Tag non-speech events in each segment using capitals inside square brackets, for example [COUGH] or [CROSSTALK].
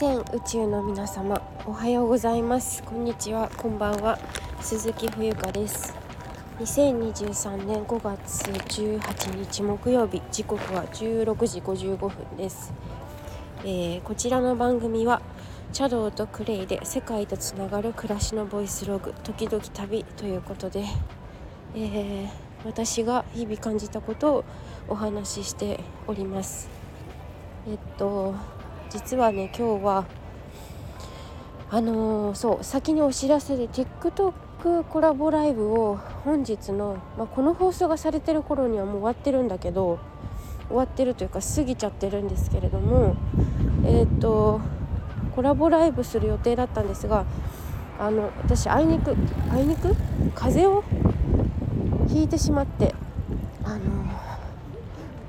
全宇宙の皆様おはようございます。こんにちは。こんばんは。鈴木冬香です。2023年5月18日木曜日。時刻は16時55分です、えー、こちらの番組はチャドウとクレイで世界とつながる暮らしのボイスログ時々旅ということで、えー、私が日々感じたことをお話ししております。えっと実はね今日はあのー、そう先にお知らせで TikTok コラボライブを本日の、まあ、この放送がされてる頃にはもう終わってるんだけど終わってるというか過ぎちゃってるんですけれどもえっ、ー、とコラボライブする予定だったんですがあの私あいにくあいにく？風邪をひいてしまってあの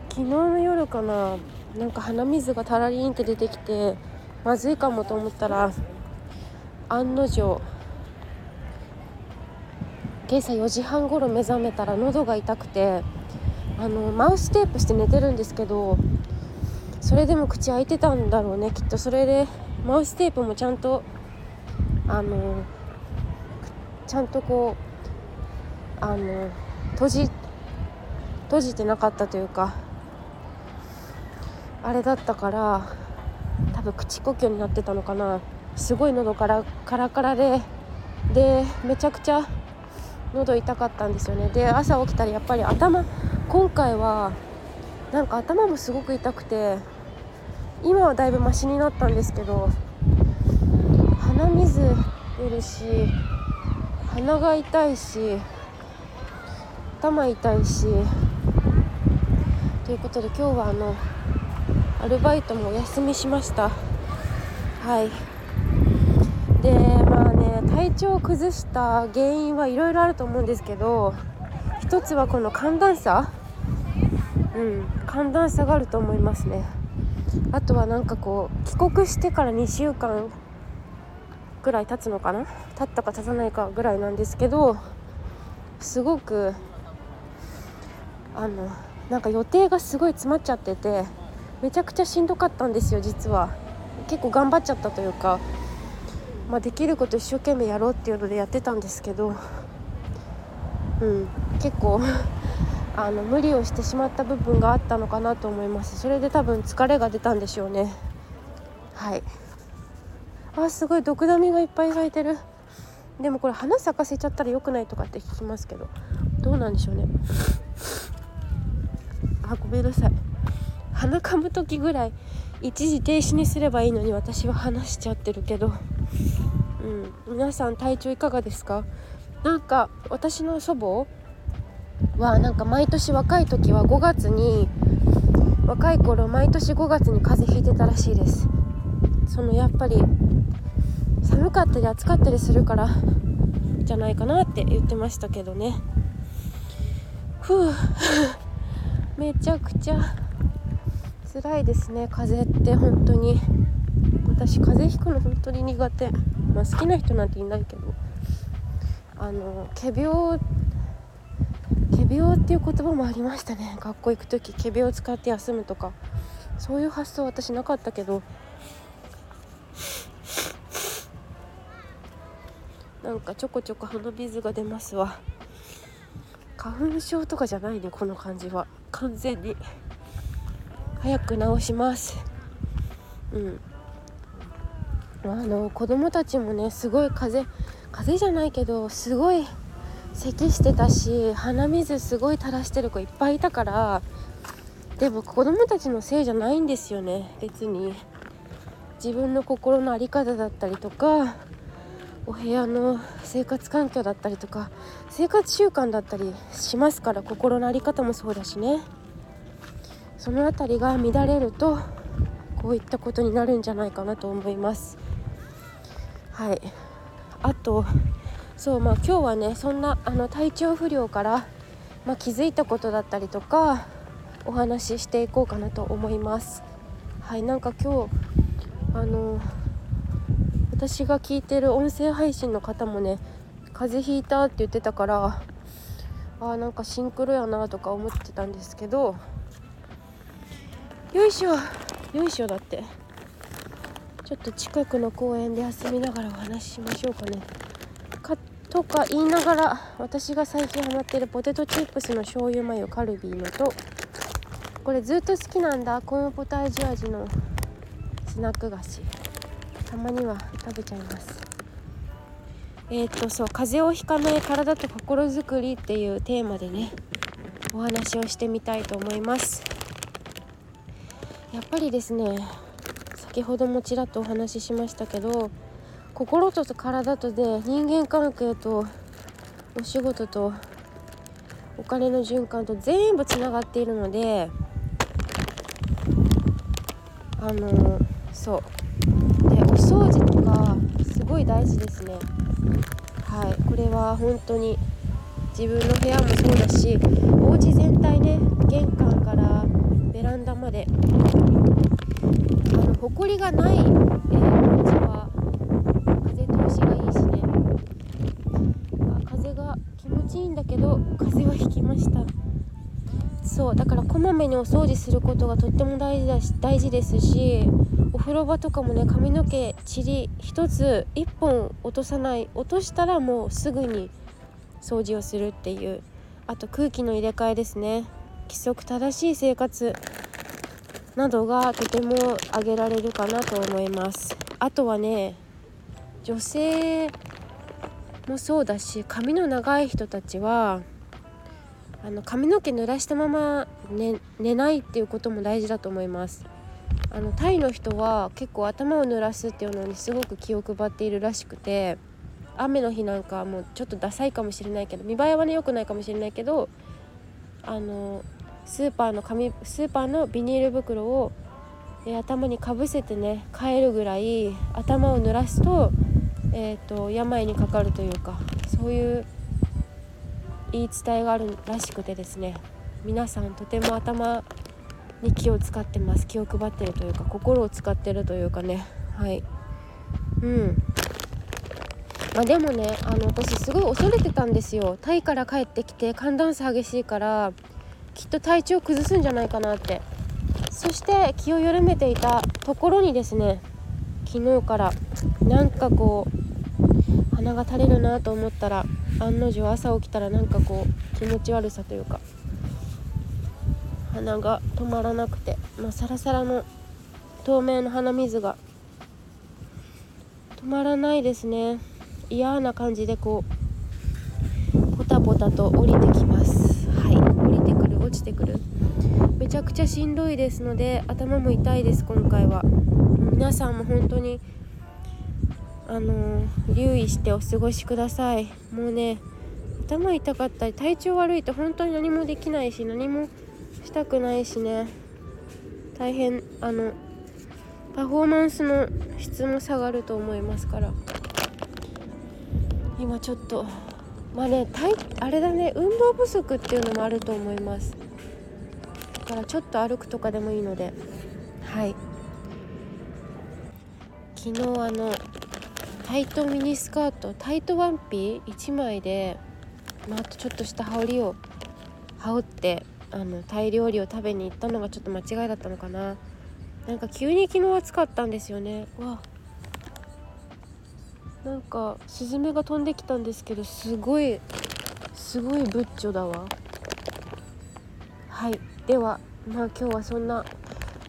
昨日の夜かななんか鼻水がたらりんって出てきてまずいかもと思ったら案の定今朝4時半ごろ目覚めたら喉が痛くてあのマウステープして寝てるんですけどそれでも口開いてたんだろうねきっと。それでマウステープもちゃんとあのちゃんとこうあの閉じ閉じてなかったというかあれだったから多分口呼吸になってたのかな。すごい喉からカラカラででめちゃくちゃ喉痛かったんですよね。で朝起きたらやっぱり頭今回はなんか頭もすごく痛くて今はだいぶマシになったんですけど鼻水出るし鼻が痛いし頭痛いしということで今日はあのアルバイトもお休みしました。はい。でまあね体調を崩した原因はいろいろあると思うんですけど一つはこの寒暖差。うん寒暖差があると思いますね。あとはなんかこう帰国してから2週間ぐらい経つのかな？経ったか経たないかぐらいなんですけどすごくあのなんか予定がすごい詰まっちゃっててめちゃくちゃしんどかったんですよ実は。結構頑張っちゃったというか、まあ、できること一生懸命やろうっていうのでやってたんですけど、うん、結構 [LAUGHS] あの無理をしてしまった部分があったのかなと思います。それで多分疲れが出たんでしょうね。はい。あすごい毒ダミがいっぱい咲いてる。でもこれ花咲かせちゃったら良くないとかって聞きますけどどうなんでしょうね。あごめんなさい。鼻かむ時ぐらい一時停止にすればいいのに私は話しちゃってるけど、うん、皆さん体調いかがですか？なんか私の祖母はなんか毎年若い時は5月に若い頃毎年5月に風邪ひいてたらしいです。そのやっぱり寒かったり暑かったりするからじゃないかなって言ってましたけどね。ふう。[LAUGHS] めちゃくちゃ辛いですね。風邪って本当に。私風邪ひくの本当に苦手。まあ好きな人なんていないけど。あの仮病仮病っていう言葉もありましたね。学校行く時仮病を使って休むとか。そういう発想私なかったけど。なんかちょこちょこ鼻水が出ますわ。花粉症とかじゃないねこの感じは。完全に。早く治します。うん。あの子供たちもねすごい風邪風邪じゃないけどすごい咳してたし鼻水すごい垂らしてる子いっぱいいたからでも子供たちのせいじゃないんですよね別に。自分の心の在り方だったりとかお部屋の生活環境だったりとか生活習慣だったりしますから心の在り方もそうだしね。その辺りが乱れるとこういったことになるんじゃないかなと思います。はい。あとそうまあ今日はねそんなあの体調不良から、まあ、気づいたことだったりとかお話ししていこうかなと思います。はいなんか今日あの私が聞いてる音声配信の方もね風邪ひいたって言ってたからあーなんかシンクロやなとか思ってたんですけどよいしょ。よいしょだって。ちょっと近くの公園で休みながらお話ししましょうかね。かとか言いながら私が最近ハマってるポテトチップスの醤油マヨカルビーのとこれずっと好きなんだ。コーンポタージュ味のスナック菓子。たまには食べちゃいます。えっ、とそう。風邪をひかない体と心づくりっていうテーマでねお話をしてみたいと思います。やっぱりですね先ほどもちらっとお話ししましたけど心と体とで人間関係とお仕事とお金の循環と全部つながっているのであのそう。でお掃除とかすごい大事ですね。はい。これは本当に自分の部屋もそうだしお家全体ね玄関からベランダまであの埃がない、えー、お家は風通しがいいしね。あ風が気持ちいいんだけど風邪はひきました。そうだからこまめにお掃除することがとっても大事だし大事ですしお風呂場とかもね髪の毛ちり1つ1本落とさない落としたらもうすぐに掃除をするっていう。あと空気の入れ替えですね。規則正しい生活などがとても挙げられるかなと思います。あとはね女性もそうだし髪の長い人たちはあの髪の毛濡らしたまま寝寝ないっていうことも大事だと思います。あのタイの人は結構頭を濡らすっていうのにすごく気を配っているらしくて雨の日なんかはもうちょっとダサいかもしれないけど見栄えはね良くないかもしれないけどあのスーパーの紙スーパーのビニール袋を、え頭にかぶせてね帰るぐらい頭を濡らすと,、えーと病にかかるというかそういう言い伝えがあるらしくてですね。皆さんとても頭に気を使ってます。気を配ってるというか心を使ってるというかね。はい。うん。まあ、でもねあの私すごい恐れてたんですよ。タイから帰ってきて寒暖差激しいからきっと体調崩すんじゃないかなって。そして気を緩めていたところにですね昨日からなんかこう鼻が垂れるなと思ったら案の定朝起きたらなんかこう気持ち悪さというか鼻が止まらなくて、まあ、サラサラの透明の鼻水が止まらないですね。嫌な感じでこうポタポタと降りてきます。はい。降りてくる落ちてくる。めちゃくちゃしんどいですので頭も痛いです今回は。皆さんも本当にあの留意してお過ごしください。もうね頭痛かったり体調悪いと本当に何もできないし何もしたくないしね。大変あのパフォーマンスの質も下がると思いますから。今ちょっとまあねあれだね運動不足っていうのもあると思います。だからちょっと歩くとかでもいいので。はい。昨日あのタイトミニスカートタイトワンピ1枚で、まあ、あとちょっとした羽織を羽織ってあのタイ料理を食べに行ったのがちょっと間違いだったのかな。なんか急に昨日暑かったんですよね。わなんかスズメが飛んできたんですけどすごいすごいブッチョだわ。はい。ではまあ今日はそんな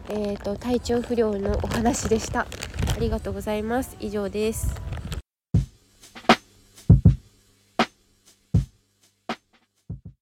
えーと体調不良のお話でした。ありがとうございます。以上です。